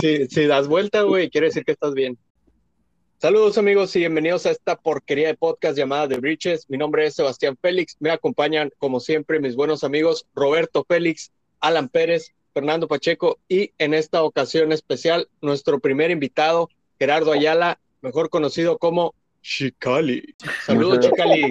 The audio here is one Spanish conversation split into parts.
Si, das vuelta, güey, quiere decir que estás bien. Saludos amigos y bienvenidos a esta porquería de podcast llamada The Bridges. Mi nombre es Sebastián Félix. Me acompañan, como siempre, mis buenos amigos Roberto Félix, Alan Pérez, Fernando Pacheco y en esta ocasión especial, nuestro primer invitado, Gerardo Ayala, mejor conocido como Chicali. Saludos, Chicali.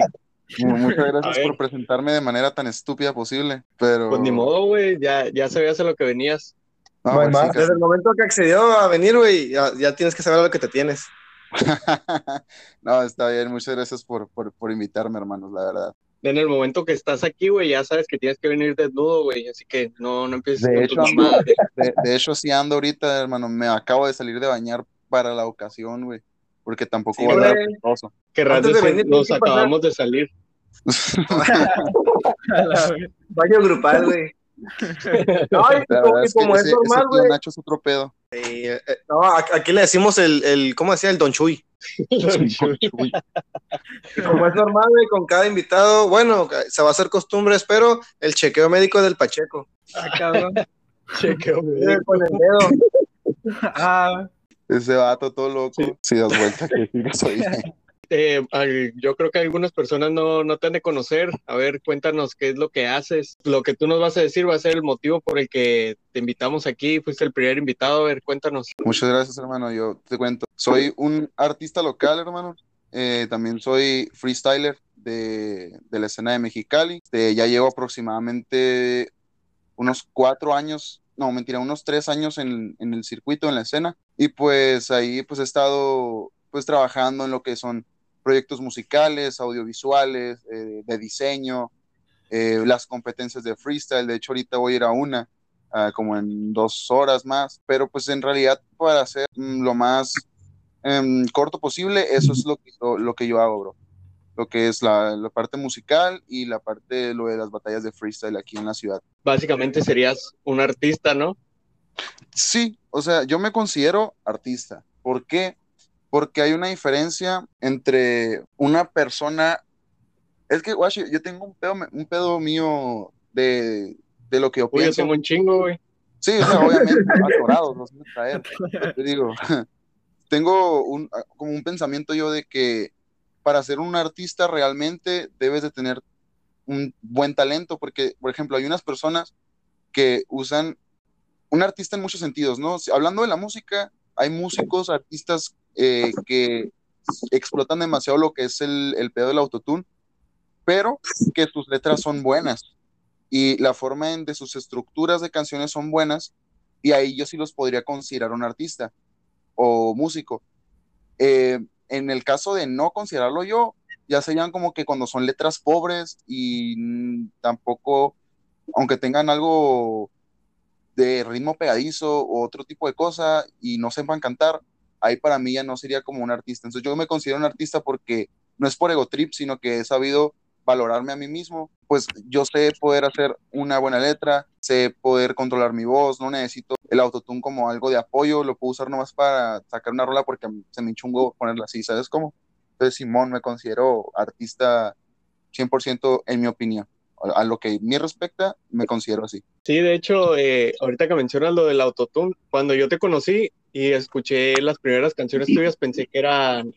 Muchas gracias por presentarme de manera tan estúpida posible, pero... Pues ni modo, güey, ya, ya sabías a lo que venías. Pues desde el momento que accedió a venir, güey, ya, tienes que saber lo que te tienes. no, está bien, muchas gracias por, por, invitarme, hermanos, la verdad. En el momento que estás aquí, güey, ya sabes que tienes que venir desnudo, güey, así que no, no empieces de hecho, de, hecho, sí ando ahorita, hermano, me acabo de salir de bañar para la ocasión, güey, porque tampoco va a dar penoso. Que rato nos acabamos de salir. Baño grupal, güey. No, como, es, normal, güey. Nacho es otro pedo. Eh, eh, no, aquí le decimos el, el, ¿cómo decía? El Don Chuy. como es normal, güey, con cada invitado, bueno, se va a hacer costumbre, espero, el chequeo médico del Pacheco. Ah, cabrón. chequeo médico. Con el dedo. ah. Ese vato todo loco. Sí, das vuelta que soy. Eh, yo creo que algunas personas no, no te han de conocer. A ver, cuéntanos qué es lo que haces. Lo que tú nos vas a decir va a ser el motivo por el que te invitamos aquí. Fuiste el primer invitado. A ver, cuéntanos. Muchas gracias, hermano. Yo te cuento. Soy un artista local, hermano. Eh, también soy freestyler de, de, la escena de Mexicali. Este, ya llevo aproximadamente unos cuatro años no, mentira, unos tres años en, en, el circuito, en la escena, y pues ahí pues he estado pues trabajando en lo que son proyectos musicales, audiovisuales, eh, de diseño, eh, las competencias de freestyle. De hecho, ahorita voy a ir a una, ah, como en dos horas más, pero pues en realidad para hacer mm, lo más em, corto posible, eso es lo que, lo, que yo hago, bro. Lo que es la, la, parte musical y la parte lo de las batallas de freestyle aquí en la ciudad. Básicamente serías un artista, ¿no? Sí, o sea, yo me considero artista. ¿Por qué? porque hay una diferencia entre una persona. Es que, guachi, yo tengo un pedo, un pedo mío de, de lo que yo pienso. Yo tengo un chingo, güey. Sí, o sea, obviamente, atorados, los voy a traer. Te digo, tengo un, como un pensamiento yo de que para ser un artista realmente debes de tener un buen talento, porque, por ejemplo, hay unas personas que usan un artista en muchos sentidos, ¿no? Hablando de la música, hay músicos, artistas eh, que explotan demasiado lo que es el, pedo del autotune, pero que sus letras son buenas y la forma en, de sus estructuras de canciones son buenas y ahí yo sí los podría considerar un artista o músico. Eh, en el caso de no considerarlo yo, ya serían como que cuando son letras pobres y tampoco, aunque tengan algo de ritmo pegadizo o otro tipo de cosa y no sepan cantar, ahí para mí ya no sería como un artista. Entonces yo me considero un artista porque no es por ego trip, sino que he sabido valorarme a mí mismo. Pues yo sé poder hacer una buena letra, sé poder controlar mi voz, no necesito el autotune como algo de apoyo, lo puedo usar nomás para sacar una rola porque se me hinchó ponerla así, ¿sabes cómo? Entonces Simón me considero artista 100% en mi opinión. A lo que me respecta, me considero así. Sí, de hecho, eh, ahorita que mencionas lo del autotune, cuando yo te conocí, y escuché las primeras canciones tuyas, pensé que eran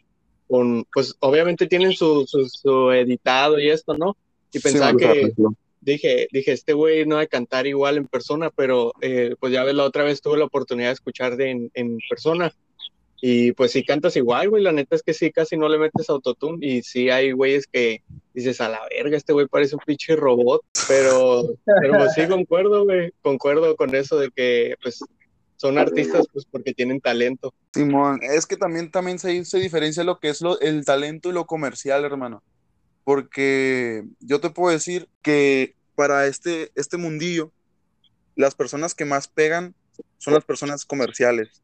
con, pues obviamente tienen su, su, editado y esto, ¿no? Y pensaba que, dije, dije, este güey no va a cantar igual en persona, pero eh, pues ya ves, la otra vez tuve la oportunidad de escuchar en, en persona. Y pues sí cantas igual, güey, la neta es que sí, casi no le metes autotune y sí hay güeyes que dices, a la verga, este güey parece un pinche robot, pero, pero pues sí concuerdo, güey, concuerdo con eso de que pues son artistas pues porque tienen talento. Simón, es que también, también se, se diferencia lo que es lo, el talento y lo comercial, hermano. Porque yo te puedo decir que para este, este mundillo, las personas que más pegan son las personas comerciales.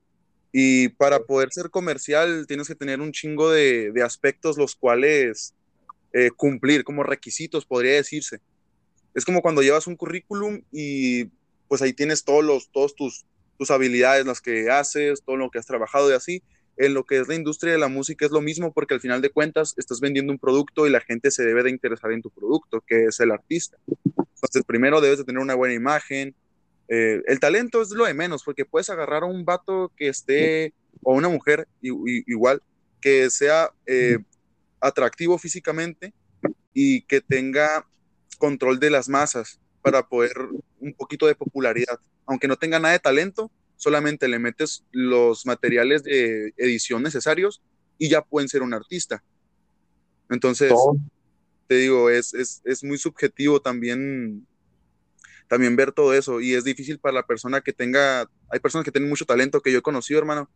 Y para poder ser comercial tienes que tener un chingo de, de aspectos los cuales eh, cumplir como requisitos, podría decirse. Es como cuando llevas un currículum y pues ahí tienes todos, los, todos tus, tus habilidades, las que haces, todo lo que has trabajado y así, en lo que es la industria de la música es lo mismo porque al final de cuentas estás vendiendo un producto y la gente se debe de interesar en tu producto, que es el artista. Entonces, primero debes de tener una buena imagen. Eh, el talento es lo de menos, porque puedes agarrar a un vato que esté, o una mujer igual, que sea eh, atractivo físicamente y que tenga control de las masas para poder un poquito de popularidad. Aunque no tenga nada de talento, solamente le metes los materiales de edición necesarios y ya pueden ser un artista. Entonces, te digo, es, es, es, muy subjetivo también, también ver todo eso y es difícil para la persona que tenga, hay personas que tienen mucho talento que yo he conocido, hermano,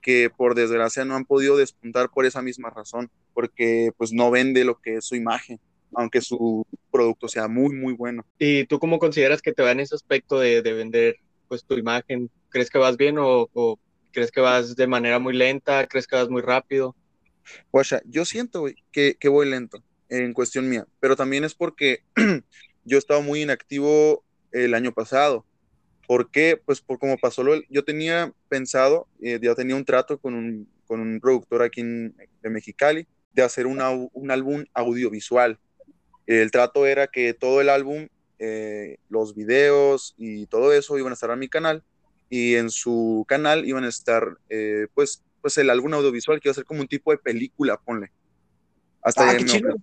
que por desgracia no han podido despuntar por esa misma razón, porque pues no vende lo que es su imagen, aunque su producto sea muy, muy bueno. ¿Y tú cómo consideras que te va en ese aspecto de, de vender pues tu imagen? ¿Crees que vas bien o, crees que vas de manera muy lenta? ¿Crees que vas muy rápido? Guacha, yo siento que, que voy lento en cuestión mía, pero también es porque yo he estado muy inactivo el año pasado. ¿Por qué? Pues por como pasó lo, yo tenía pensado, eh, ya tenía un trato con un, con un productor aquí en, Mexicali de hacer una, un álbum audiovisual. El trato era que todo el álbum, eh, los videos y todo eso iban a estar en mi canal y en su canal iban a estar, eh, pues, pues el álbum audiovisual que iba a ser como un tipo de película, ponle. Hasta ah, qué chido.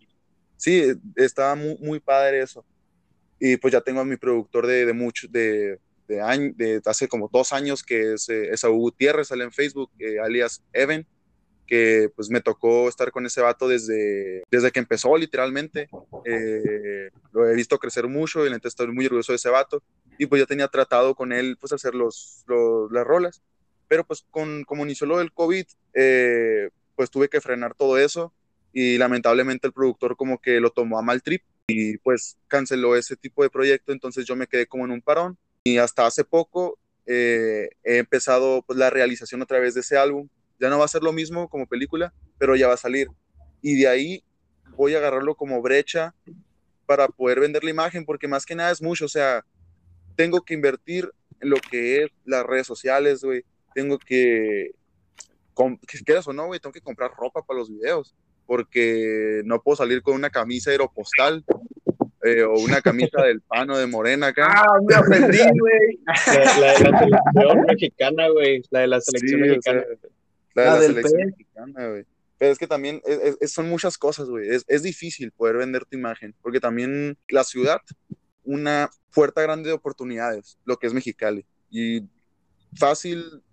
Sí, estaba muy, muy padre eso. Y pues ya tengo a mi productor de, de mucho, de, de, año, de hace como dos años, que es, eh, es Saúl Gutiérrez, sale en Facebook, eh, alias Evan, que pues me tocó estar con ese vato desde, desde que empezó literalmente. lo he visto crecer mucho y la estoy muy orgulloso de ese vato. Y pues ya tenía tratado con él pues hacer los, las rolas, pero pues con, como inició lo del COVID, eh, pues tuve que frenar todo eso y lamentablemente el productor como que lo tomó a mal trip y pues canceló ese tipo de proyecto, entonces yo me quedé como en un parón y hasta hace poco eh, he empezado pues la realización a través de ese álbum, ya no va a ser lo mismo como película, pero ya va a salir. Y de ahí voy a agarrarlo como brecha para poder vender la imagen, porque más que nada es mucho, o sea, tengo que invertir en lo que es las redes sociales, güey. Tengo que, que quieras o no, güey, tengo que comprar ropa para los videos, porque no puedo salir con una camisa aeropostal eh, o una camisa del pano de morena acá. Ah, me ofendí, güey. La, de la selección mexicana, güey. La de la selección mexicana. la de la, selección mexicana, güey. Pero es que también son muchas cosas, güey. Es, es difícil poder vender tu imagen, porque también la ciudad una puerta grande de oportunidades, lo que es Mexicali. Y fácil,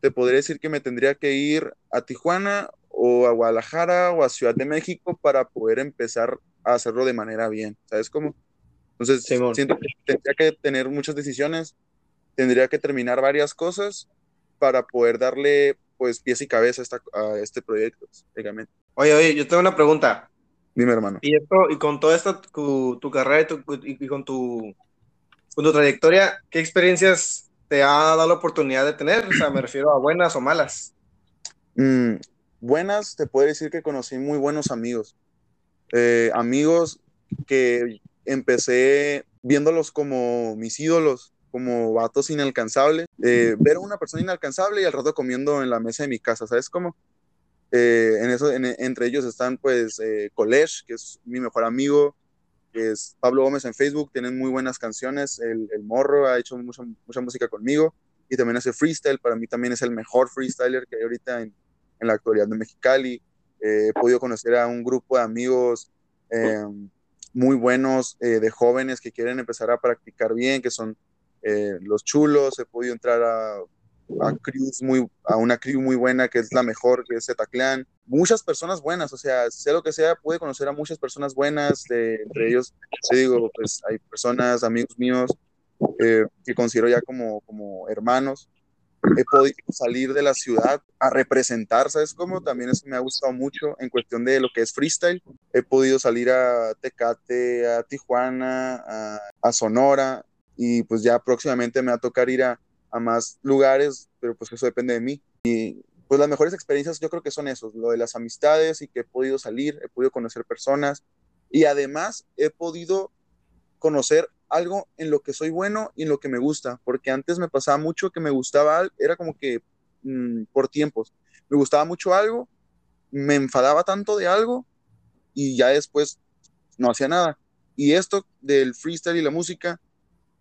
te podría decir que me tendría que ir a Tijuana o a Guadalajara o a Ciudad de México para poder empezar a hacerlo de manera bien. ¿Sabes cómo? Entonces, siento que tendría que tener muchas decisiones, tendría que terminar varias cosas para poder darle pues pies y cabeza a, este proyecto, Oye, oye, yo tengo una pregunta. Dime, hermano. Y esto, y con toda esta tu, tu carrera y, tu, y, con, tu, con tu trayectoria, ¿qué experiencias te ha dado la oportunidad de tener? O sea, me refiero a buenas o malas. Mm, buenas, te puedo decir que conocí muy buenos amigos. Eh, amigos que empecé viéndolos como mis ídolos, como vatos inalcanzables. Eh, ver a una persona inalcanzable y al rato comiendo en la mesa de mi casa, ¿sabes cómo? Eh, en eso, entre ellos están pues eh, que es mi mejor amigo, es Pablo Gómez en Facebook, tienen muy buenas canciones, el, el Morro ha hecho mucha, mucha, música conmigo y también hace freestyle, para mí también es el mejor freestyler que hay ahorita en, en la actualidad de Mexicali. Eh, he podido conocer a un grupo de amigos em, muy buenos, eh, de jóvenes que quieren empezar a practicar bien, que son los chulos, he podido entrar a a, muy, a una crew muy buena que es la mejor, que es Zetaclan. Muchas personas buenas, o sea, sea lo que sea, puede conocer a muchas personas buenas, entre ellos, te digo, pues hay personas, amigos míos, eh, que considero ya como, como hermanos. He podido salir de la ciudad a representar, ¿sabes cómo? También eso me ha gustado mucho en cuestión de lo que es freestyle. He podido salir a Tecate, a Tijuana, a, Sonora, y pues ya próximamente me va a tocar ir a, a más lugares, pero pues eso depende de mí. Y pues las mejores experiencias yo creo que son esos, lo de las amistades y que he podido salir, he podido conocer personas y además he podido conocer algo en lo que soy bueno y en lo que me gusta, porque antes me pasaba mucho que me gustaba, era como que mm, por tiempos, me gustaba mucho algo, me enfadaba tanto de algo y ya después no hacía nada. Y esto del freestyle y la música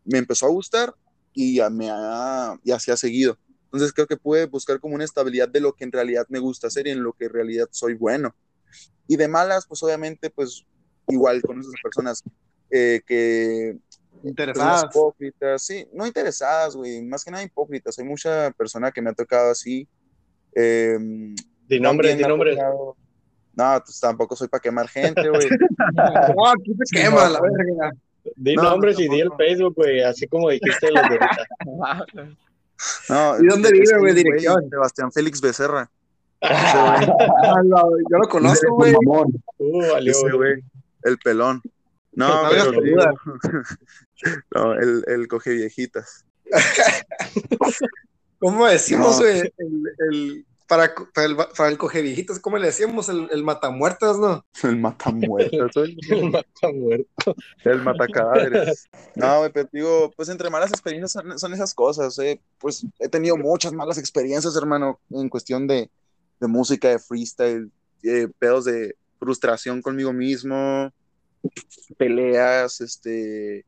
me empezó a gustar y ya me ha, ya se ha seguido. Entonces creo que pude buscar como una estabilidad de lo que en realidad me gusta hacer y en lo que en realidad soy bueno. Y de malas, pues obviamente, pues igual con esas personas eh, que... Interesadas. Hipócritas, sí, no interesadas, güey, más que nada hipócritas. Hay mucha persona que me ha tocado así. Eh, Di nombres, di nombres. No, pues tampoco soy para quemar gente, güey. No, aquí te quema la verga. Di No, nombres no, y di el no. Facebook, güey, así como dijiste los de ahorita. No, ¿Y dónde vive, güey? Dirección. Sebastián Félix Becerra. Ah, no, Yo lo conozco, güey. Uh, güey. el pelón. No, pero no, el, el coge viejitas. ¿Cómo decimos, No. güey? El, el- para, para, el, para el coge viejitos, ¿cómo le decíamos? El, el matamuertas, ¿no? El matamuertos, güey. El mata muerto. El matacadáveres. No, güey, pero digo, pues entre malas experiencias son, son esas cosas, eh. Pues he tenido muchas malas experiencias, hermano, en cuestión de, de música, de freestyle, eh, pedos de frustración conmigo mismo, peleas, este,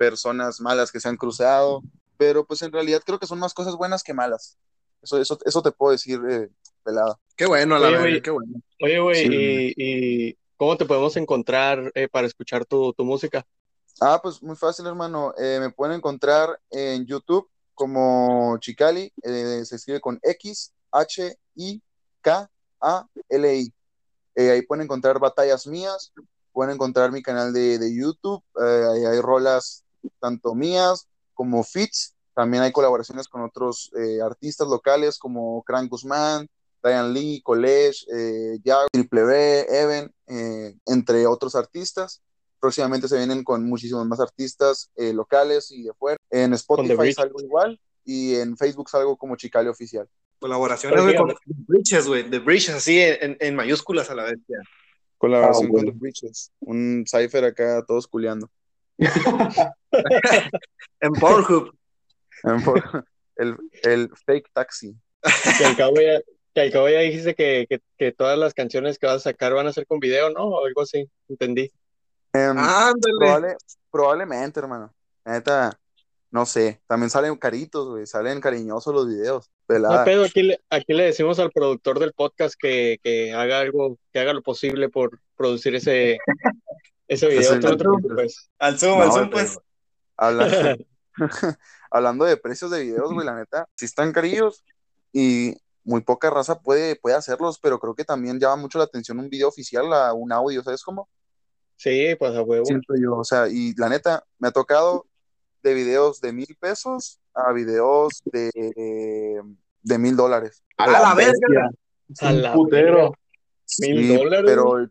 personas malas que se han cruzado, pero pues en realidad creo que son más cosas buenas que malas. Eso, eso, eso te puedo decir, eh, pelada. Qué bueno, a la Oye, güey. qué bueno. Oye, güey, Sí. y, y ¿cómo te podemos encontrar eh, para escuchar tu, tu música? Ah, pues muy fácil, hermano. Eh, me pueden encontrar en YouTube como Chicali. eh, se escribe con X, H, I, K, A, L, I. Eh, ahí pueden encontrar batallas mías. Pueden encontrar mi canal de, de YouTube. eh, ahí hay rolas tanto mías como fits. También hay colaboraciones con otros eh, artistas locales como Crank Guzmán, Diane Lee, College, eh, Yago, Triple B, Even, eh, entre otros artistas. Próximamente se vienen con muchísimos más artistas eh, locales y de fuera. En Spotify salgo igual y en Facebook salgo como Chicali Oficial. Colaboraciones, güey, con. The Bridges, güey. The Bridges, así en, en mayúsculas a la vez. ya. Colaboración Ah, con. The Bridges. Un cipher acá, todos culeando. En Pornhub. el, el fake taxi. Que al cabo ya, que al cabo ya dijiste que, que, que todas las canciones que vas a sacar van a ser con video, ¿no? O algo así, entendí. Ándale. probable- probablemente, hermano. Neta, no sé. También salen caritos, güey. Salen cariñosos los videos. No pedo, aquí le, aquí le decimos al productor del podcast que, que haga algo, que haga lo posible por producir ese, ese video. Ese Tú no te video. preocupes. Al Zoom, No, al Zoom, pero- pues. Habla- Hablando de precios de videos, güey, la neta, sí están carillos y muy poca raza puede, puede hacerlos, pero creo que también llama mucho la atención un video oficial a un audio, ¿sabes cómo? Sí, pues a huevo. Siento yo, o sea, y la neta, me ha tocado de videos de mil pesos a videos de, de mil dólares. A la verga. A la putero. verga. Mil Sí, dólares. Pero,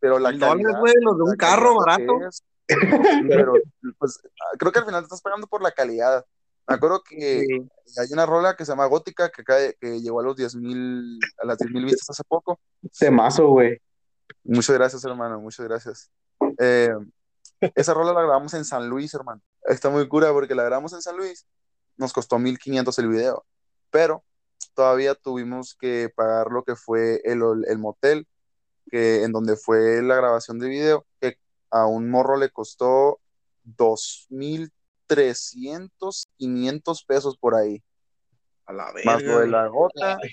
pero la Mil dólares, calidad, güey, los de un carro calidad barato. es. Pero, pues, creo que al final te estás pagando por la calidad. Me acuerdo que Sí. hay una rola que se llama Gótica que, cae, que llegó a los 10.000 a las 10.000 vistas hace poco. Temazo, güey. Muchas gracias, hermano, muchas gracias. Eh, esa rola la grabamos en San Luis, hermano. Está muy cura porque la grabamos en San Luis. Nos costó 1.500 el video, pero todavía tuvimos que pagar lo que fue el, el motel, que, en donde fue la grabación de video, que a un morro le costó 2.300, 500 pesos por ahí, A la más lo de verga. la gota.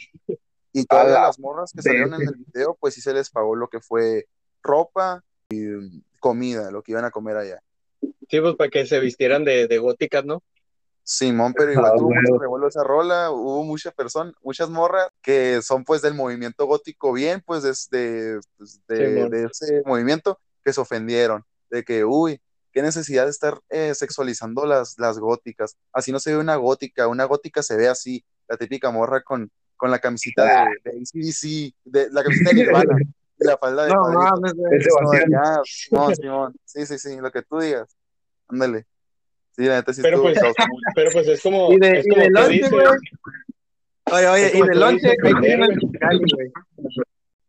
Y la las morras que salieron en el video, pues sí se les pagó lo que fue ropa y comida, lo que iban a comer allá. Sí, pues para que se vistieran de, de góticas, ¿no? Simón, pero igual Ah, tuvo bueno. mucho revuelo esa rola, hubo muchas personas, muchas morras que son pues del movimiento gótico bien, pues desde pues, de, Simón. de ese movimiento que se ofendieron, de que, uy, qué necesidad de estar eh, sexualizando las, las góticas, así no se ve una gótica, una gótica se ve así, la típica morra con, con la camisita de, de AC/DC, de, la camisita de Nirvana, y la falda de No No, Simón, Simón. Sí, sí, sí, lo que tú digas. Ándale. Sí, la neta sí Pero pues-. Pero pues es como, Y de, es y como de tú lonche, dices, güey. Oye, oye, Es y de lonche, güey.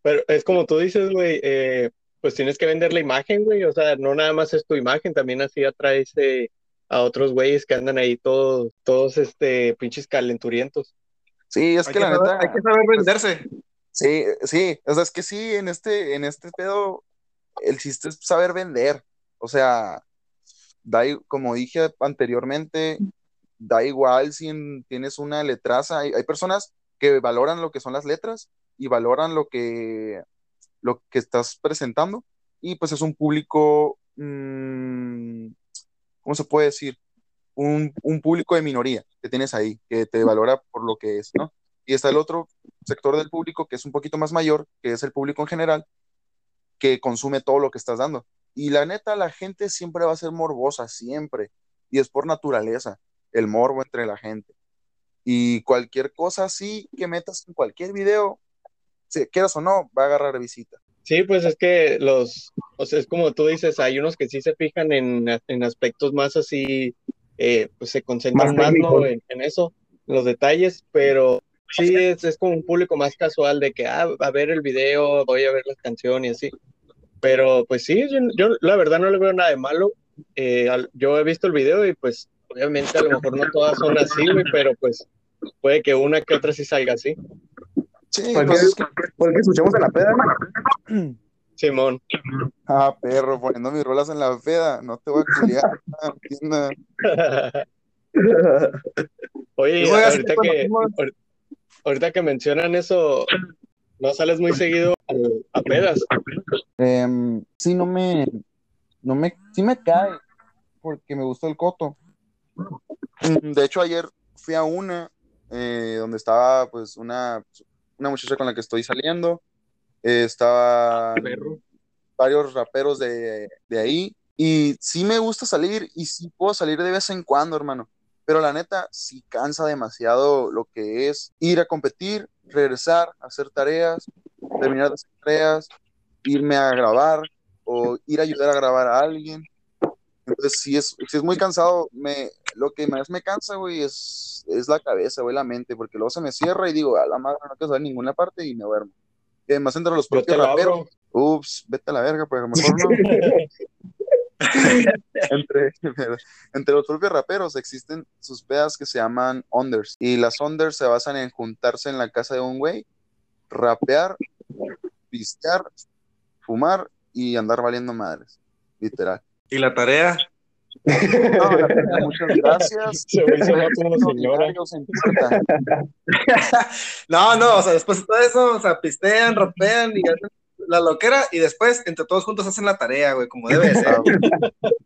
pero es como tú dices, güey, eh, pues tienes que vender la imagen, güey, o sea, no nada más es tu imagen, también así atraes eh, a otros güeyes que andan ahí todos, todos este, pinches calenturientos. Sí, es que que, la saber, neta. hay que saber venderse. Sí, sí, o sea, es que sí, en este, en este pedo, el chiste es saber vender. O sea, da, como dije anteriormente, da igual si en- tienes una letraza. Hay, hay personas que valoran lo que son las letras y valoran lo que, lo que estás presentando. Y pues es un público, mm, ¿cómo se puede decir? Un, un público de minoría que tienes ahí, que te valora por lo que es, ¿no? Y está el otro sector del público que es un poquito más mayor, que es el público en general, que consume todo lo que estás dando. Y la neta, la gente siempre va a ser morbosa, siempre. Y es por naturaleza, el morbo entre la gente. Y cualquier cosa así que metas en cualquier video, si quieras o no, va a agarrar visita. Sí, pues es que los, o sea, es como tú dices, hay unos que sí se fijan en, en aspectos más así, eh, pues se concentran Más más, ¿no? En, en eso, en los detalles, pero sí es, es como un público más casual de que, ah, a ver el video, voy a ver la canción y así. Pero pues sí, yo, yo la verdad no le veo nada de malo. Eh, al- yo he visto el video y pues obviamente a lo mejor no todas son así, pero pues puede que una que otra sí salga así. Sí, Porque, pues es que, porque escuchamos en la peda, ¿no? Simón. ah, perro, poniendo mis rolas en la peda, no te voy a culiar, no. Oye, ahorita que, ahorita que mencionan eso, no sales muy seguido a pedas. Em, sí, no me, no me, sí me cae, porque me gustó el coto. Mm, De hecho, ayer fui a una eh, donde estaba pues una, una muchacha con la que estoy saliendo. Eh, estaba varios raperos de, de ahí. Y sí me gusta salir y sí puedo salir de vez en cuando, hermano. Pero la neta, sí cansa demasiado lo que es ir a competir, regresar, hacer tareas, terminar de hacer tareas, irme a grabar o ir a ayudar a grabar a alguien. Entonces, sí es, sí es muy cansado. Me, lo que más me cansa, güey, es, es la cabeza, güey, la mente, porque luego se me cierra y digo, a la madre, no quiero saber ninguna parte y me duermo. Y además, entre los propios raperos, abro. ups, vete a la verga, pues a lo mejor no. entre, entre los propios raperos existen sus pedas que se llaman unders. Y las unders se basan en juntarse en la casa de un güey, rapear, pistear, fumar y andar valiendo madres. Literal. Y la tarea. No, la verdad, muchas gracias. Se me hizo como señora. No, no, o sea, después de todo eso, o sea, pistean, rapean y hacen la loquera y después entre todos juntos hacen la tarea, güey, como debe de ser. Ah.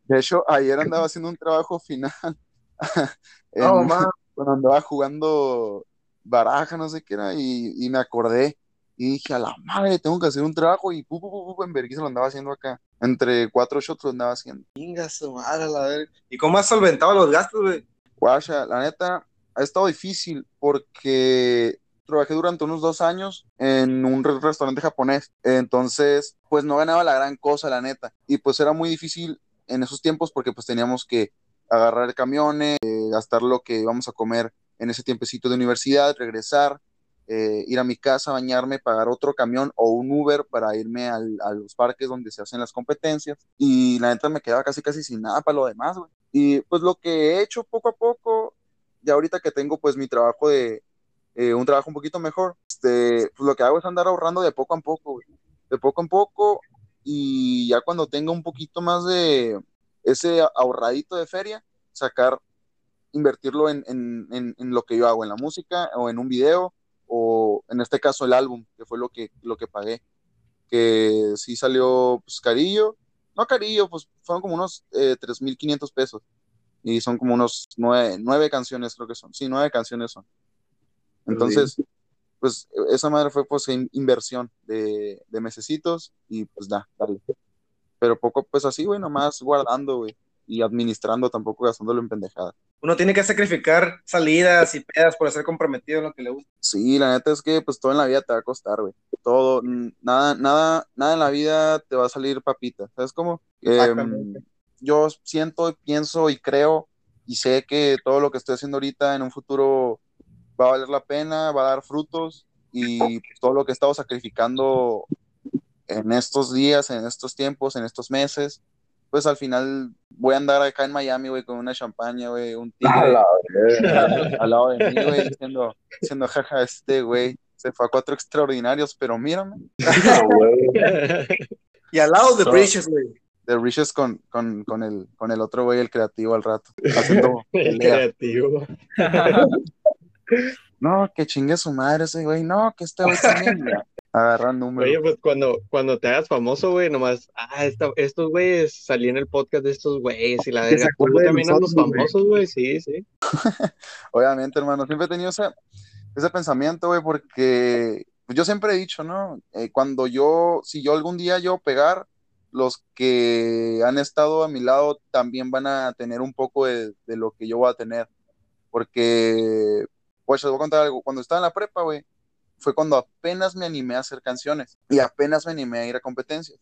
De hecho, ayer andaba haciendo un trabajo final. en- No, ma. cuando andaba jugando baraja, no sé qué era, y, y me acordé. Y dije, a la madre, tengo que hacer un trabajo. Y pu, pu, pu, pu, en vergüenza lo andaba haciendo acá. Entre cuatro shots lo andaba haciendo. Su madre, la verga. ¿Y cómo has solventado los gastos, güey? Guacha, la neta, ha estado difícil porque trabajé durante unos dos años en un re- restaurante japonés. Entonces, pues no ganaba la gran cosa, la neta. Y pues era muy difícil en esos tiempos porque pues teníamos que agarrar camiones, eh, gastar lo que íbamos a comer en ese tiempecito de universidad, regresar, eh, ir a mi casa, bañarme, pagar otro camión o un Uber para irme a los parques donde se hacen las competencias. Y la neta me quedaba casi casi sin nada para lo demás. Y pues lo que he hecho poco a poco, ya ahorita que tengo pues mi trabajo de, eh, un trabajo un poquito mejor, este, pues lo que hago es andar ahorrando de poco a poco. De poco en poco y ya cuando tenga un poquito más de ese ahorradito de feria, sacar, invertirlo en, en, en lo que yo hago, en la música o en un video o en este caso el álbum, que fue lo que, lo que pagué, que sí salió pues carillo, no carillo, pues fueron como unos eh, 3.500 pesos y son como unos nueve, nueve canciones creo que son, sí, nueve canciones son. Entonces, pues esa madre fue pues in- inversión de, de mesecitos y pues da, dale. Pero poco pues así, güey, nomás guardando, güey, y administrando, tampoco gastándolo en pendejada. Uno tiene que sacrificar salidas y pedas por ser comprometido en lo que le gusta. Sí, la neta es que pues todo en la vida te va a costar, güey. Todo, nada, nada, nada en la vida te va a salir papita. ¿Sabes cómo? Em, yo siento, pienso y creo y sé que todo lo que estoy haciendo ahorita en un futuro va a valer la pena, va a dar frutos y pues, todo lo que he estado sacrificando en estos días, en estos tiempos, en estos meses, pues al final voy a andar acá en Miami, güey, con una champaña, güey, un A tigre la al lado de mí, güey, diciendo, diciendo, jaja, este güey se fue a cuatro extraordinarios, pero mírame. Y al lado de. Bridges, güey. de Riches con, con, con, el, con el otro güey, el creativo al rato, haciendo El creativo. No, que chingue su madre ese güey, no, que este güey también, agarran números. Oye, pues cuando, cuando te hagas famoso, güey, nomás, ah, esta- estos güeyes, salí en el podcast de estos güeyes y la verga. de también nosotros, güey. famosos, güey, sí, sí. Obviamente, hermano, siempre he tenido ese, ese pensamiento, güey, porque pues, yo siempre he dicho, ¿no? Eh, cuando yo, si yo algún día yo pegar, los que han estado a mi lado también van a tener un poco de, de lo que yo voy a tener. Porque, pues, les voy a contar algo. Cuando estaba en la prepa, güey, fue cuando apenas me animé a hacer canciones y apenas me animé a ir a competencias.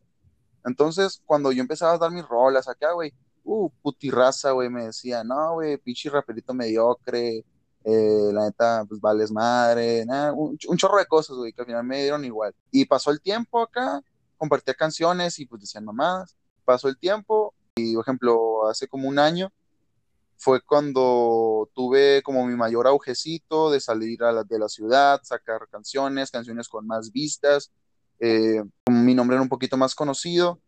Entonces, cuando yo empezaba a dar mis rolas acá, güey, uh, putirraza, güey, me decía, no, güey, pinche raperito mediocre, eh, la neta, pues vales madre, nada, un, un chorro de cosas, güey, que al final me dieron igual. Y pasó el tiempo acá, compartía canciones y pues decían mamadas. Pasó el tiempo y, por ejemplo, hace como un año fue cuando tuve como mi mayor aujecito de salir a la, de la ciudad, sacar canciones, canciones con más vistas, eh, mi nombre era un poquito más conocido,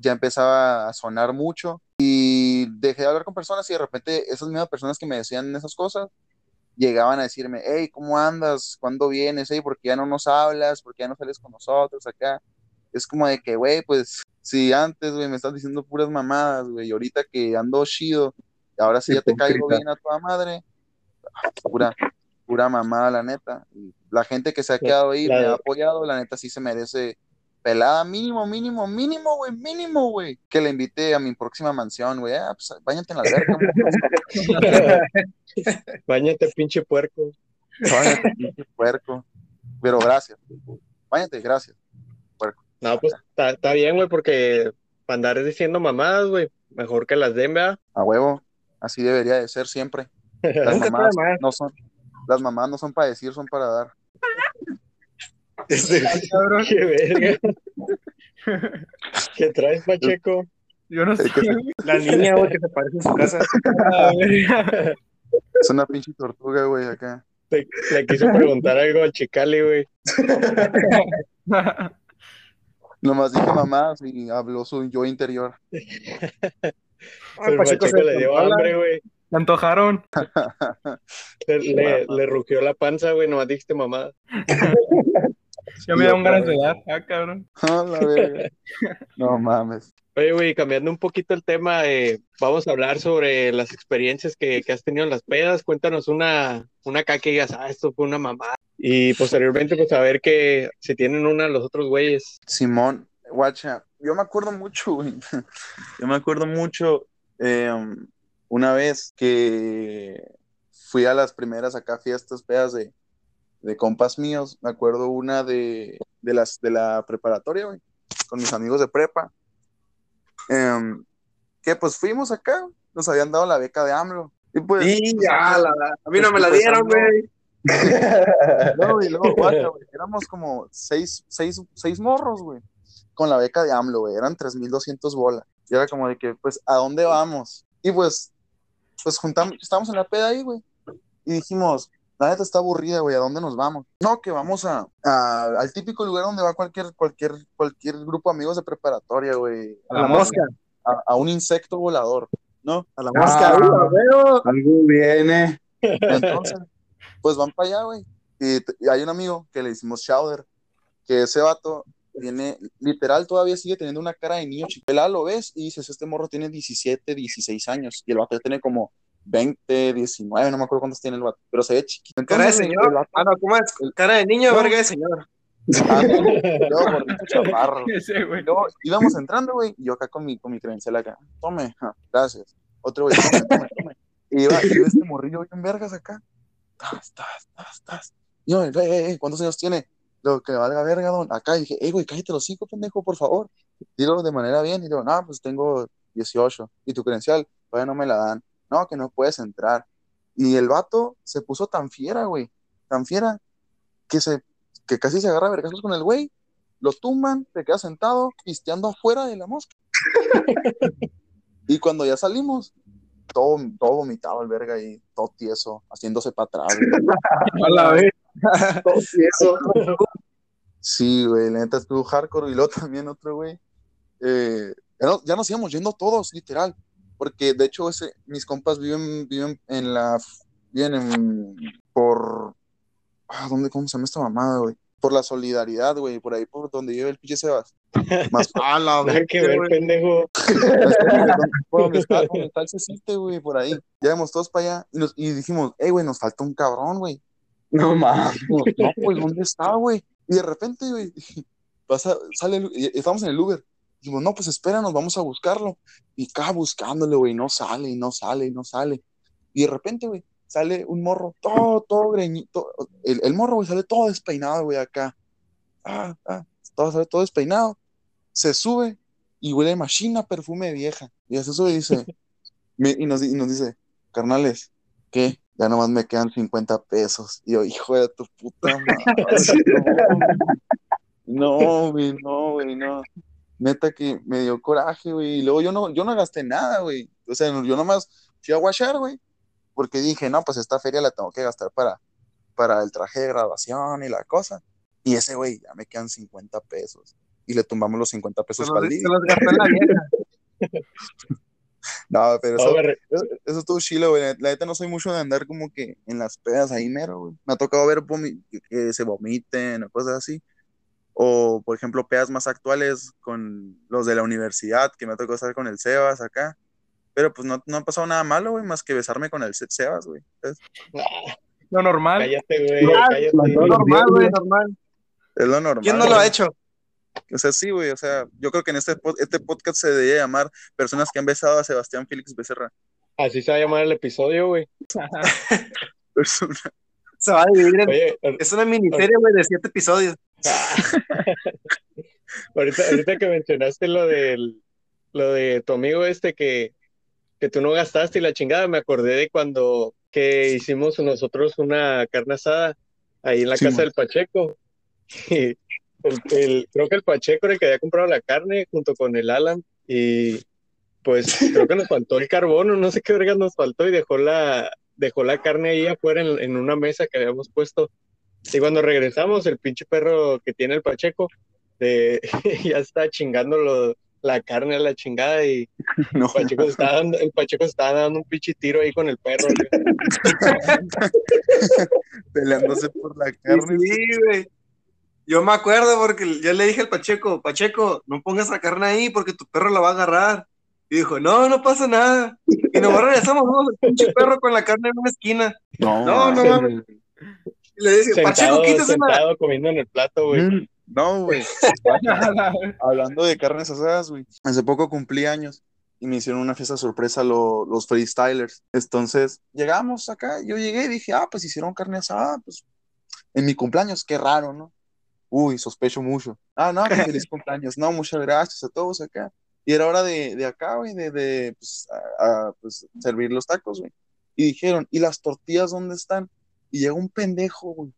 ya empezaba a sonar mucho y dejé de hablar con personas y de repente esas mismas personas que me decían esas cosas llegaban a decirme, hey, ¿cómo andas? ¿Cuándo vienes? Hey, ¿por qué ya no nos hablas? ¿Por qué ya no sales con nosotros acá? Es como de que, güey, pues si antes, güey, me estás diciendo puras mamadas, güey, y ahorita que ando chido, ahora sí ya te caigo bien a toda madre, pura, pura mamada, la neta. Y la gente que se ha quedado ahí, me ha apoyado, la neta sí se merece pelada mínimo, mínimo, mínimo, güey, mínimo, güey. Que le invite a mi próxima mansión, güey. Ah, pues váyate en la verga, Báñate, pinche puerco. váyate, pinche puerco. Pero gracias. Váyate, gracias. No, pues está bien, güey, porque para andar diciendo mamadas, güey, mejor que las den, ¿verdad? A huevo. Así debería de ser siempre. Las mamás no son, las mamás no son para decir, son para dar. Este, Qué verga. ¿Qué traes, Pacheco? Yo no sé. la niña, güey, que se parece en su casa. Es una pinche tortuga, güey, acá. Le, le quiso preguntar algo a Chicali, güey. Nomás dije mamás y habló su yo interior. El Pacheco Pacheco se le dio hambre, güey. Me antojaron. Le, le, le rugió la panza, güey, nomás dijiste mamada. Ya me dieron ganas de dar. Ah, cabrón. La. No mames. Oye, güey, cambiando un poquito el tema, eh, vamos a hablar sobre las experiencias que, que has tenido en las pedas. Cuéntanos una, una acá que digas, ah, esto fue una mamada. Y posteriormente, pues a ver que si tienen una los otros güeyes. Simón, guacha, yo me acuerdo mucho, güey. Yo me acuerdo mucho eh, una vez que fui a las primeras acá fiestas pedas de, de compas míos. Me acuerdo una de, de las de la preparatoria, güey, con mis amigos de prepa. Em, que pues fuimos acá, nos habían dado la beca de AMLO. Y pues, Y pues, ya, la, la- a mí no me la Pues, dieron, güey. No, y luego, guacha, güey, éramos como seis, seis, seis morros, güey, con la beca de AMLO, güey, eran 3.200 bolas. Y era como de que, pues, ¿a dónde vamos? Y pues, pues juntamos, estábamos en la peda ahí, güey, y dijimos, la neta está aburrida, güey, ¿a dónde nos vamos? No, que vamos a, a- al típico lugar donde va cualquier, cualquier, cualquier grupo de amigos de preparatoria, güey. A la mosca. A, a un insecto volador, ¿no? A la Ah. mosca. huevo. Algo viene. Entonces, pues van para allá, güey. Y hay un amigo que le hicimos Chowder, que ese vato tiene, literal, todavía sigue teniendo una cara de niño chico. Lo ves y dices, este morro tiene 17, 16 años. Y el vato ya tiene como 20, 19, no me acuerdo cuántos tiene el vato, pero se ve chiquito. Cara de Entonces, señor. el vato- Ah, no, ¿cómo es? Cara de niño, No. verga de señor. ah, luego luego íbamos entrando, güey, y yo acá con mi, con mi credencial acá, tome, ja, gracias. Otro güey, tome, tome, tome. Y iba, y iba este morrillo bien vergas acá. Tas, tas, tas, tas. Y yo, eh, ¿cuántos años tiene? Lo que valga verga, don. Acá y dije, eh, güey, cállate los cinco, pendejo, por favor. Dilo de manera bien. Y digo, no, pues tengo 18. ¿Y tu credencial? Todavía no me la dan. No, que no puedes entrar. Y el vato se puso tan fiera, güey, tan fiera, que se, que casi se agarra vergazos con el güey lo tumban, te quedas sentado, pisteando afuera de la mosca. Y cuando ya salimos, todo, todo vomitado el verga ahí, todo tieso, haciéndose para atrás. A la vez. Eso. Sí, güey, la neta estuvo hardcore y luego también otro, güey. eh, ya, no- ya nos íbamos yendo todos, literal. Porque de hecho, ese, mis compas viven, viven en la. Viven en. Por. Ah, ¿dónde, ¿Cómo se llama esta mamada, güey? Por la solidaridad, güey, por ahí por donde vive el pinche Sebas. Más A la Nada que ver, güey. pendejo. por donde está, el güey, por ahí. Ya íbamos todos para allá y, nos- y dijimos, hey, güey, nos falta un cabrón, güey. No mames. No, pues, ¿dónde está, güey? Y de repente, güey, pasa, sale, estamos en el Uber. Dijimos, no, pues espéranos, vamos a buscarlo. Y acá buscándole, güey, no sale, y no sale, y no sale. Y de repente, güey, sale un morro, todo, todo greñito. El, el morro, güey, sale todo despeinado, güey, acá. Ah, ah, todo, sale todo despeinado. Se sube y huele machina, perfume vieja. Y se sube y dice, y, nos, y nos dice, carnales, ¿qué? Ya nomás me quedan 50 pesos. Y yo, hijo de tu puta madre. No, güey, no, güey, no. Neta que me dio coraje, güey. Y luego yo no, yo no gasté nada, güey. O sea, yo nomás fui a guachar, güey. Porque dije, no, pues esta feria la tengo que gastar para, para el traje de graduación y la cosa. Y ese, güey, ya me quedan 50 pesos. Y le tumbamos los 50 Se pesos para el se día. los gastó en la vieja. No, pero eso, ver, Eso, eso estuvo chilo, güey. La neta no soy mucho de andar como que en las pedas ahí mero, güey. Me ha tocado ver que, se vomiten o cosas así. O, por ejemplo, pedas más actuales con los de la universidad, que me ha tocado estar con el Sebas acá. Pero pues no, no ha pasado nada malo, güey, más que besarme con el Se- Sebas, güey. Es, Lo normal. cállate, güey, cállate. no, no. Normal, güey, normal. es lo normal. ¿Quién no lo ha hecho? O sea, sí, güey. O sea, yo creo que en este, este podcast se debería llamar Personas que han besado a Sebastián Félix Becerra. Así se va a llamar el episodio, güey. Persona- Se va a dividir en... Oye, Es una miniserie, güey, de siete episodios. ahorita, ahorita que mencionaste lo del, lo de tu amigo este que, que tú no gastaste y la chingada, me acordé de cuando que hicimos nosotros una carne asada ahí en la Sí, casa man. del Pacheco. Y el- el- creo que el Pacheco era el que había comprado la carne junto con el Alan y pues creo que nos faltó el carbón o no sé qué verga nos faltó y dejó la, dejó la carne ahí afuera en, en una mesa que habíamos puesto. Y cuando regresamos, el pinche perro que tiene el Pacheco de, ya está chingando lo- la carne a la chingada y No, el Pacheco, se estaba dando, el Pacheco se estaba dando un pinche tiro ahí con el perro. peleándose por la carne. Sí, güey. Yo me acuerdo porque yo le dije al Pacheco, Pacheco, no pongas la carne ahí porque tu perro la va a agarrar. Y dijo, no, no pasa nada. Y nos regresamos, ¿no? El pinche perro con la carne en una esquina. No, No, no mames. Y le dije, Pacheco, Sentado, una. sentado comiendo en el plato, güey. Mm, No, güey. Hablando de carnes asadas, güey. Hace poco cumplí años y me hicieron una fiesta sorpresa lo- los freestylers. Entonces, llegamos acá, yo llegué y dije, ah, pues hicieron carne asada, pues en mi cumpleaños, qué raro, ¿no? Uy, sospecho mucho. Ah, no, que feliz cumpleaños. No, muchas gracias a todos acá. Y era hora de, de acá, güey, de, de pues, a- a, pues, servir los tacos, güey. Y dijeron, ¿y las tortillas dónde están? Y llegó un pendejo, güey.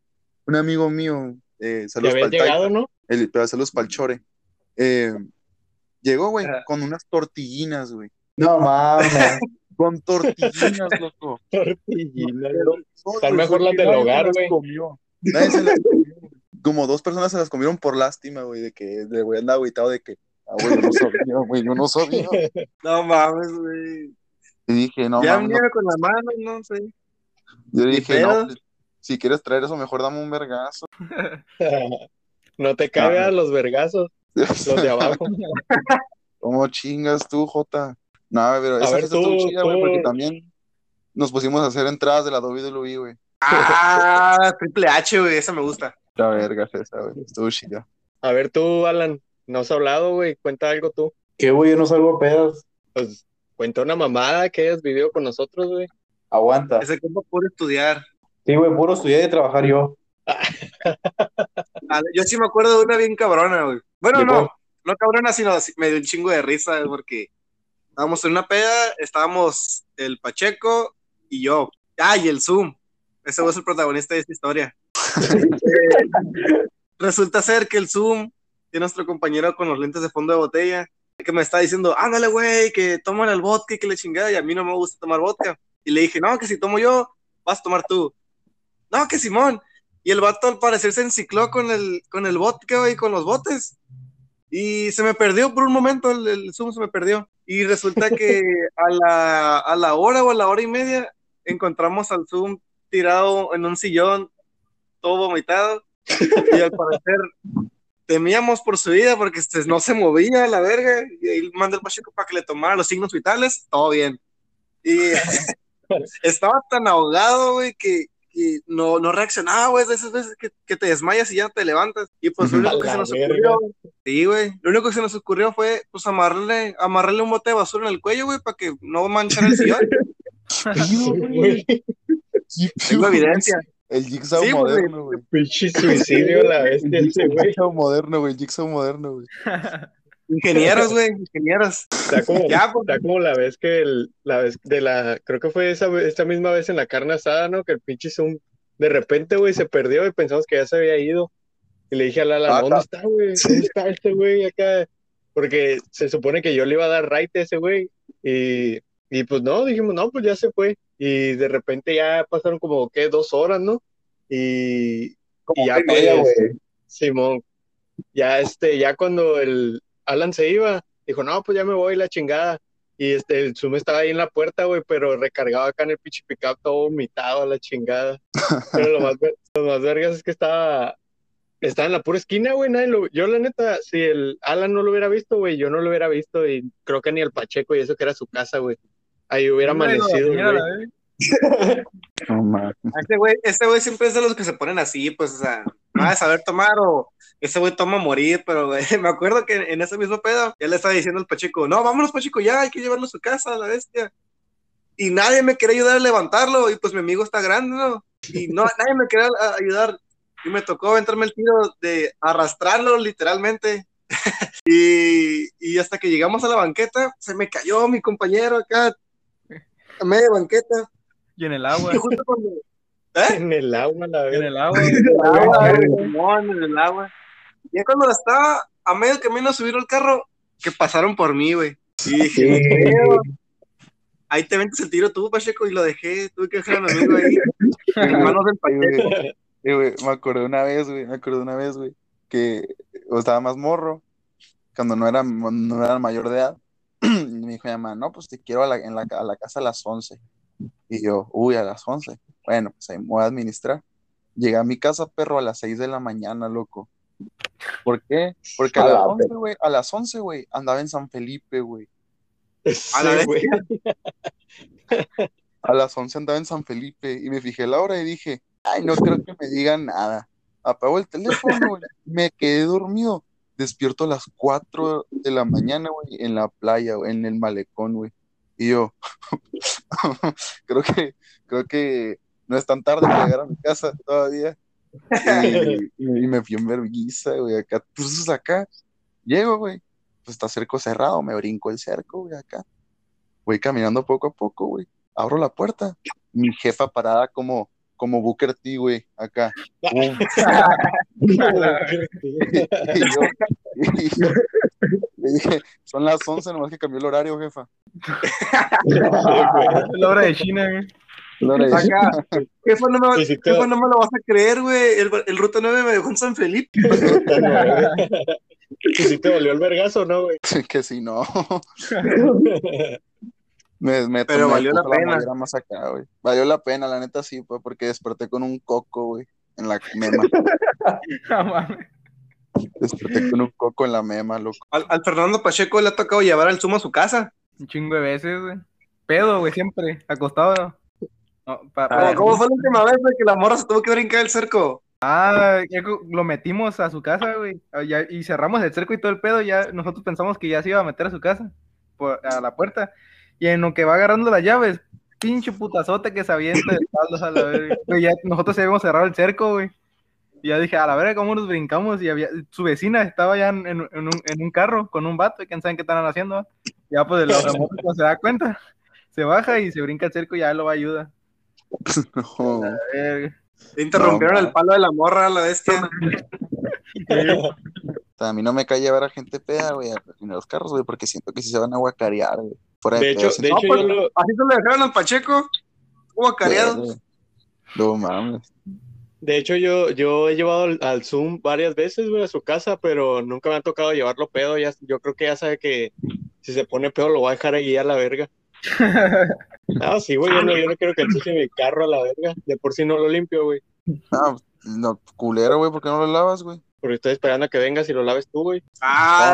Un amigo mío, eh, saludos pa'l Taika llegado, ¿no? el pero saludos para el chore. Eh, llegó, güey, con unas tortillinas, güey. No mames. Con tortillinas, loco. Tortillinas. Están mejor las del nadie hogar, se las güey. comió. Nadie se las comió. Güey. Como dos personas se las comieron por lástima, güey, de que le voy a andar agüitado de que, ah, güey, yo no sabía, güey, yo no sabía. No mames, güey. Y dije, no, ya mames, no. viene con la mano, no sé. Yo dije, no, si quieres traer eso, mejor dame un vergazo. No te cagas los vergazos, los de abajo. ¿Cómo chingas tú, Jota? No, pero esa fiesta estuvo chida, güey, porque también nos pusimos a hacer entradas de la WWE, güey. Ah, Triple H, güey, esa me gusta. La verga es esa, güey. Estuvo chida. A ver, tú, Alan, no has hablado, güey. Cuenta algo tú. ¿Qué, güey? Yo no salgo a pedas. Pues cuenta una mamada que hayas vivido con nosotros, güey. Aguanta. Ese compa puro estudiar. Sí, güey, puro estudiar y trabajar yo. Ah, Yo sí me acuerdo de una bien cabrona, güey. Bueno, ¿De no, no cabrona, sino así- me dio un chingo de risa, güey, porque estábamos en una peda, estábamos el Pacheco y yo. Ah, y el Zoom. Ese es el protagonista de esta historia. Eh, resulta ser que el Zoom, es nuestro compañero con los lentes de fondo de botella, que me está diciendo, ándale, güey, que toman el vodka y que le chingada, y a mí no me gusta tomar vodka. Y le dije, no, que si tomo yo, vas a tomar tú. No, que Simón. Y el vato al parecer se encicló con el, con el vodka, güey, con los botes. Y se me perdió por un momento, el, el Zoom se me perdió. Y resulta que a la, a la hora o a la hora y media encontramos al Zoom tirado en un sillón, todo vomitado. Y al parecer temíamos por su vida porque este, no se movía la verga. Y ahí mandé al Pacheco para que le tomara los signos vitales, todo bien. Y estaba tan ahogado, güey, que, que no, no reaccionaba, güey, de esas veces que, que te desmayas y ya te levantas. Y pues lo único que se nos ocurrió, sí, güey, lo único que se nos ocurrió fue, pues, amarrarle, amarrarle un bote de basura en el cuello, güey, para que no manchara el sillón. Tengo evidencia. El Jigsaw Sí, moderno, güey. Pinche suicidio la bestia El ese, güey. Jigsaw moderno, güey. El Jigsaw moderno, güey. Ingenieros, güey, ingenieros. Está como, Ya, pues. está como la vez que el, la vez de la, creo que fue esa, esta misma vez en la carne asada, ¿no? Que el pinche Zoom de repente, güey, se perdió y pensamos que ya se había ido. Y le dije a Lala, Ah, ¿dónde está, güey? ¿Dónde está este güey acá? Porque se supone que yo le iba a dar right a ese güey. Y, y pues no, dijimos, no, pues ya se fue. Y de repente ya pasaron como, ¿qué? Dos horas, ¿no? Y, Como y ya media, pues. Simón, ya este, ya cuando el Alan se iba, dijo, no, pues ya me voy la chingada. Y este, el Zoom estaba ahí en la puerta, güey, pero recargado acá en el pinche pickup, todo vomitado a la chingada. Pero lo más, lo más vergas es que estaba, estaba en la pura esquina, güey, yo la neta, si el Alan no lo hubiera visto, güey, yo no lo hubiera visto y creo que ni el Pacheco y eso que era su casa, güey. Ahí hubiera amanecido, güey. No. Este güey, este güey siempre es de los que se ponen así, pues, o sea, nada de saber tomar o ese güey toma a morir, pero güey, me acuerdo que en ese mismo pedo, ya le estaba diciendo al Pacheco, no, vámonos Pacheco, ya, hay que llevarlo a su casa, la bestia. Y nadie me quería ayudar a levantarlo, y pues mi amigo está grande, ¿no? Y no, nadie me quería a- ayudar. Y me tocó aventarme el tiro de arrastrarlo literalmente. y, y hasta que llegamos a la banqueta, se me cayó mi compañero acá, a media banqueta. Y en el agua. Y justo cuando, En el agua, la En verdad. el agua. en el agua, en el agua. Ya cuando la estaba a medio camino a subir al carro, que pasaron por mí, güey. Y dije, "No creo". ahí te ventas el tiro tú, Pacheco, y lo dejé. Tuve que dejar a mi amigo ahí. Hermanos del Sí, Pacheco. güey. Sí, güey, me acordé una vez, güey, me acordé una vez, güey, que o estaba más morro, cuando no era, no era mayor de edad, me dijo mi mamá, no, pues te quiero a la, en la, a la casa a las 11. Y yo, uy, a las 11. Bueno, pues ahí me voy a administrar. Llegué a mi casa, perro, a las 6 de la mañana, loco. ¿Por qué? Porque a A las la 11, güey, a las 11, güey, andaba en San Felipe, güey. A la Sí, güey. A las 11 andaba en San Felipe y me fijé la hora y dije, ay, no creo que me digan nada. Apagó el teléfono, güey, me quedé dormido. Despierto a las 4 de la mañana, güey, en la playa, en el malecón, güey. Y yo, creo que, creo que no es tan tarde para llegar a mi casa todavía. Y, me fui en vergüenza, güey, acá, entonces acá, llego, güey, pues está cerco cerrado, me brinco el cerco, güey, acá. Voy caminando poco a poco, güey. Abro la puerta. Mi jefa parada como, como Booker T, güey, acá. Pum. Y yo, y yo le dije, son las 11, nomás que cambió el horario, jefa. La hora de China, güey. Acá, jefa, no me, jefa, no me lo vas a creer, güey. El, el Ruta 9 me dejó en San Felipe. ¿Y si te dolió el vergazo, no, güey? que si no. Me, me Pero valió la pena. mollera más acá, güey. Valió la pena, la neta sí, pues, porque desperté con un coco, güey, en la mema. Desperté con un coco en la mema, loco. Al, al Fernando Pacheco le ha tocado llevar al Sumo a su casa. Un chingo de veces, güey. Pedo, güey, siempre. Acostado. No, pa- ¿Cómo, pa- cómo fue la última vez güey, que la morra se tuvo que brincar el cerco? Ah, ya lo metimos a su casa, güey. Ah, y cerramos el cerco y todo el pedo. Ya nosotros pensamos que ya se iba a meter a su casa, por, a la puerta. Y en lo que va agarrando las llaves, pinche putazote que se avienta de espaldas a la verga. Güey, ya nosotros habíamos cerrado el cerco, güey. Y ya dije, a la verga, ¿cómo nos brincamos? Y había, su vecina estaba ya en, en- en un, en un carro con un vato, y quién sabe qué están haciendo. Ya pues el otro pues, se da cuenta, se baja y se brinca el cerco y ya lo va a ayudar. No. Le interrumpieron No, el palo de la morra a la bestia. A mí no me cae llevar a gente peda, güey, a perfinar los carros, güey, porque siento que si se van a guacarear, güey. De hecho, de hecho pues, yo lo, Así se lo dejaron al Pacheco. Guacareado. No mames. de hecho yo, yo he llevado al, al Zoom varias veces, güey, a su casa, pero nunca me ha tocado llevarlo pedo. Ya, yo creo que ya sabe que si se pone pedo lo va a dejar ahí a la verga. Ah, sí, güey, yo no, yo no quiero que ensucie mi carro a la verga. De por sí no lo limpio, güey. Ah, no, culero, güey, ¿por qué no lo lavas, güey? Porque estoy esperando a que vengas y lo laves tú, güey. ¡Ah,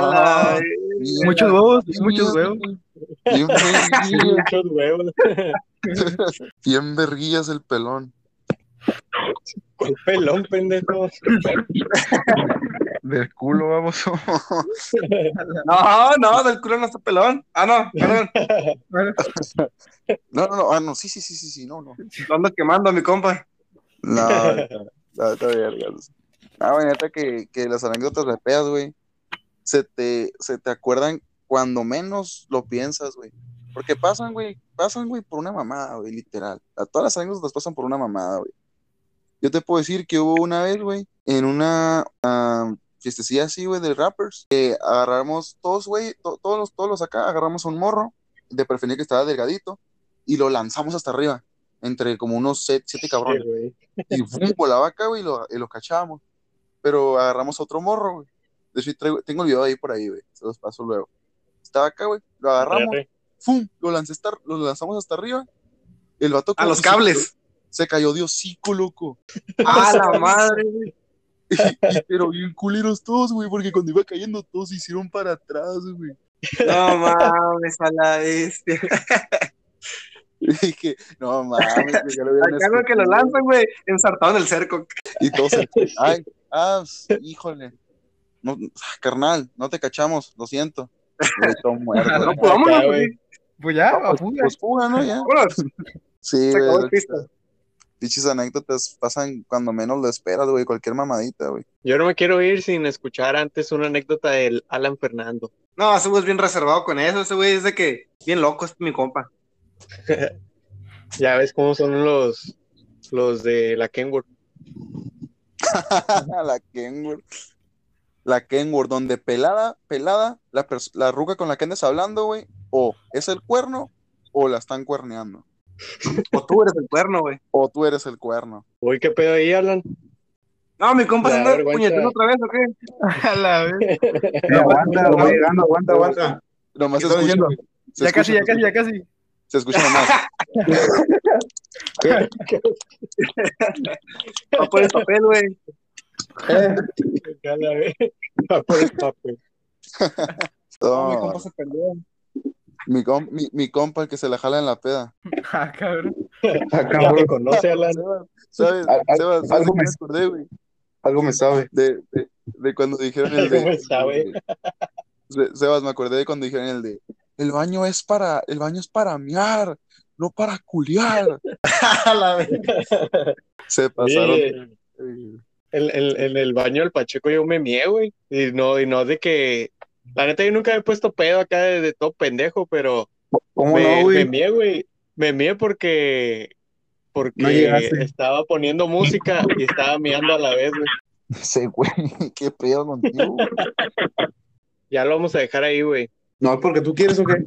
la- Bien- Muchos huevos, bien muchos huevos. Bien, Muchos huevos. bien verguillas el pelón. ¿Cuál pelón, pendejo? Del culo, vamos. No, no, del culo no está pelón. Ah, no, perdón. No, no, no, ah, no, sí, sí, sí, sí, sí, no, no. Lo ando quemando a mi compa. No, no, está vergas. Ah, güey, neta que, que las anécdotas de pedas, güey, se te, se te acuerdan cuando menos lo piensas, güey. Porque pasan, güey, pasan, güey, por una mamada, güey, literal. A todas las anécdotas pasan por una mamada, güey. Yo te puedo decir que hubo una vez, güey, en una ah, fiestecilla así, güey, de rappers, que agarramos todos, güey, to- todos, los, todos los acá, agarramos un morro, de preferir que estaba delgadito, y lo lanzamos hasta arriba, entre como unos set- siete cabrones Sí, güey. y ¡fum! volaba acá, güey, y lo, y lo cachábamos. Pero agarramos otro morro, güey. De hecho, traigo- tengo el video ahí por ahí, güey. Se los paso luego. Estaba acá, güey. Lo agarramos. ¡fum! Lo, lancé hasta- lo lanzamos hasta arriba. El vato A los se cables. cayó- Se cayó de hocico, loco. ¡Ah, la madre! güey. Y- pero bien culeros todos, güey, porque cuando iba cayendo todos se hicieron para atrás, güey. No mames, a la bestia. Y dije, no mames, que ya lo Acá que lo lanzan, güey, ensartado en el cerco. Y todos, se- ay, ah, híjole. No, carnal, no te cachamos, lo siento. Güey, todo muerto. No, pues vámonos, güey. pues ya, a Pues, fuga. pues fuga, ¿no? Ya. Sí, güey. Dichas anécdotas pasan cuando menos lo esperas, güey. Cualquier mamadita, güey. Yo no me quiero ir sin escuchar antes una anécdota del Alan Fernando. No, ese güey es bien reservado con eso. Ese güey es de que bien loco, es mi compa. Ya ves cómo son los, los de la Kenworth. la Kenworth. La Kenworth, donde pelada, pelada, la, la ruca con la que andes hablando, güey, o es el cuerno o la están cuerneando. O tú eres el cuerno, güey. O tú eres el cuerno. Uy, qué pedo ahí, Alan. No, mi compa se anda puñetando otra vez, ¿o qué? A la vez. Eh, aguanta, voy llegando, aguanta, aguanta. Nomás ¿Qué se estás escucha, diciendo? güey. Se Ya casi, ya casi, ya casi. Se escucha nomás. Va por el papel, güey. Eh. Va por el papel. No, mi compa se perdió. mi, com- mi, mi compa, el que se la jala en la peda. Ah, cabrón. Ya bro, te conoce, Alan. ¿sabes? Sebas, ¿sabes algo de me- me acordé, güey? algo me sabe. De, de, de cuando dijeron el de. Algo me sabe. Se- Sebas, me acordé de cuando dijeron el de. El baño es para, el baño es para mear, no para culiar. Se pasaron. Oye, eh, En, el baño del Pacheco yo me mié, güey. Y no, y no de que. La neta, yo nunca he puesto pedo acá de, de todo pendejo, pero ¿Cómo me, no, me mié, güey. Me mié porque. Porque No estaba poniendo música y estaba miando a la vez, güey. Ese güey, qué pedo contigo. güey. Ya lo vamos a dejar ahí, güey. No, es porque tú quieres o qué.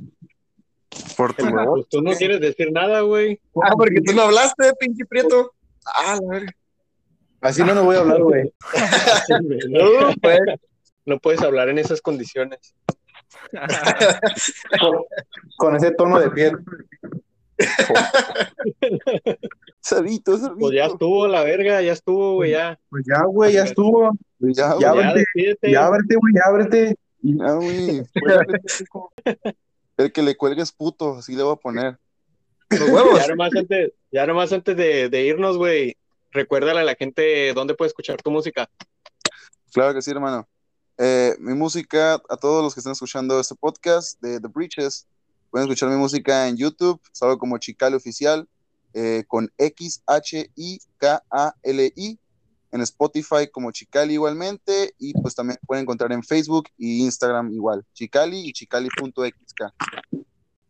Por tu huevo. Pues tú no quieres decir nada, güey. Ah, porque tú no hablaste, pinche prieto. Ah, la verga. Así no, no voy a hablar, güey. No, pues, no puedes hablar en esas condiciones. Con, con ese tono de piel. Cerdito, cerdito. Pues ya estuvo la verga, ya estuvo, güey, ya. Pues ya, güey, ya estuvo. Ya, güey. Ya, Ya, ábrete, despídete. ya ábrete, güey, ya ábrete. Güey. Cuélgale, chico. El que le cuelgue es puto, así le voy a poner. Los huevos. Ya nomás antes, ya nomás antes de, de irnos, güey, recuérdale a la gente dónde puede escuchar tu música. Claro que sí, hermano. Eh, mi música, a todos los que están escuchando este podcast de The Breaches, pueden escuchar mi música en YouTube, salgo como Chicali Oficial, eh, con X-H-I-K-A-L-I, en Spotify como Chicali igualmente, y pues también pueden encontrar en Facebook y Instagram igual, Chicali y chicali.xk.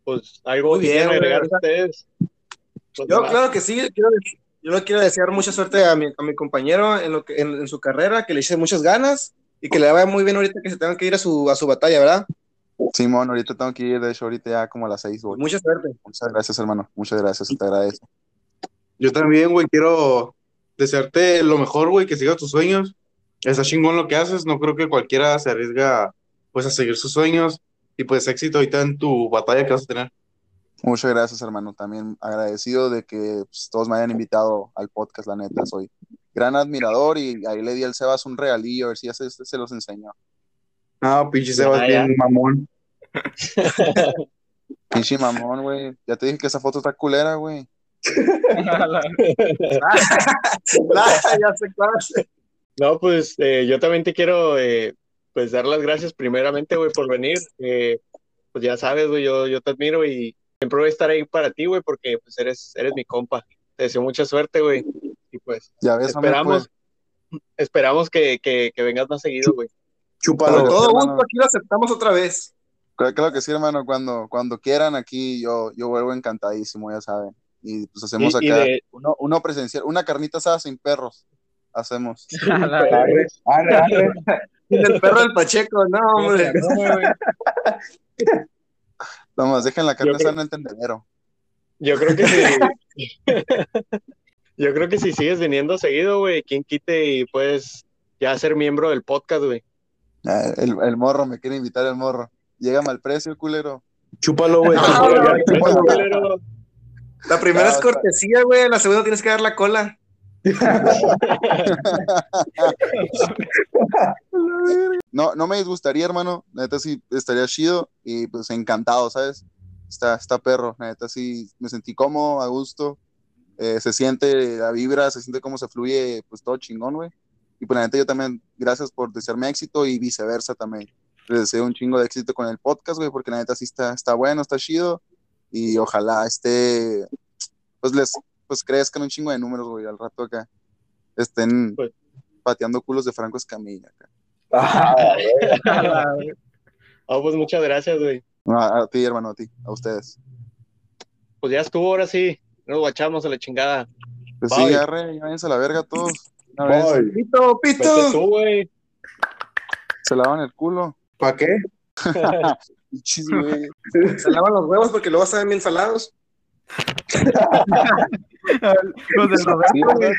Pues algo Muy bien, agregar güey. ustedes. Pues, Yo, nada. claro que sí. Quiero, yo le quiero desear mucha suerte a mi, a mi compañero en, lo que, en, en su carrera, que le eche muchas ganas y que le vaya muy bien ahorita que se tengan que ir a su, a su batalla, ¿verdad? Simón, ahorita tengo que ir, de hecho, ahorita ya como a las seis, voy. Mucha suerte. Muchas gracias, hermano. Muchas gracias, te agradezco. Yo también, güey, quiero desearte lo mejor, güey, que sigas tus sueños. Está chingón lo que haces, no creo que cualquiera se arriesga, pues, a seguir sus sueños y, pues, éxito ahorita en tu batalla que vas a tener. Muchas gracias, hermano. También agradecido de que pues, todos me hayan invitado al podcast, la neta. Soy gran admirador y ahí le di al Sebas un regalillo, a ver si ya se, se los enseñó. No, pinche Sebas, Ya, ya. bien mamón. Pinche mamón, güey. Ya te dije que esa foto está culera, güey. No, pues eh, yo también te quiero eh, pues dar las gracias primeramente, güey, por venir. Eh, pues ya sabes, güey, yo, yo te admiro y siempre voy a estar ahí para ti, güey, porque pues eres, eres mi compa. Te deseo mucha suerte, güey. Y pues Ya ves, hombre, esperamos, pues, esperamos que, que, que vengas más seguido, güey. Chúpalo. todo gusto, aquí lo aceptamos otra vez. Claro que sí, hermano. Cuando, cuando quieran aquí, yo, yo vuelvo encantadísimo, ya saben. Y pues hacemos Y- y acá de- uno, uno presencial, una carnita asada sin perros. Hacemos. Arre, arre, arre. El perro del Pacheco, no, hombre. Vamos, dejen la carne sana en el tendedero. Yo creo que sí. Yo creo que si sigues viniendo seguido, güey, quien quite y puedes ya ser miembro del podcast, güey. Ah, El, el morro, me quiere invitar el morro. Llega mal precio, culero. Chúpalo, güey. No, chúpalo, no, ya, no, chúpalo. Culero. La primera No, es cortesía, güey. La segunda tienes que dar la cola. No, no me disgustaría, hermano. La Neta sí estaría chido y pues encantado, ¿sabes? Está, está perro. La Neta sí me sentí cómodo, a gusto. Eh, se siente la vibra, se siente cómo se fluye, pues todo chingón, güey. Y pues la neta yo también, gracias por desearme éxito y viceversa también. Les deseo un chingo de éxito con el podcast, güey, porque la neta sí está, está bueno, está chido. Y ojalá esté, pues les, pues crezcan un chingo de números, güey, al rato acá. Estén Pues- pateando culos de Franco Escamilla acá. Ah, Ah, pues muchas gracias, güey. A, a ti, hermano, a ti, a ustedes. Pues ya estuvo, ahora sí. Nos guachamos a la chingada. Pues Bye. sí, arre, ya váyanse a la verga todos. Una vez, Pito, pito. tú, se lavan el culo. ¿Pa' qué? Se lavan los huevos porque luego saben bien salados. Los del Roberto, Sí, güey.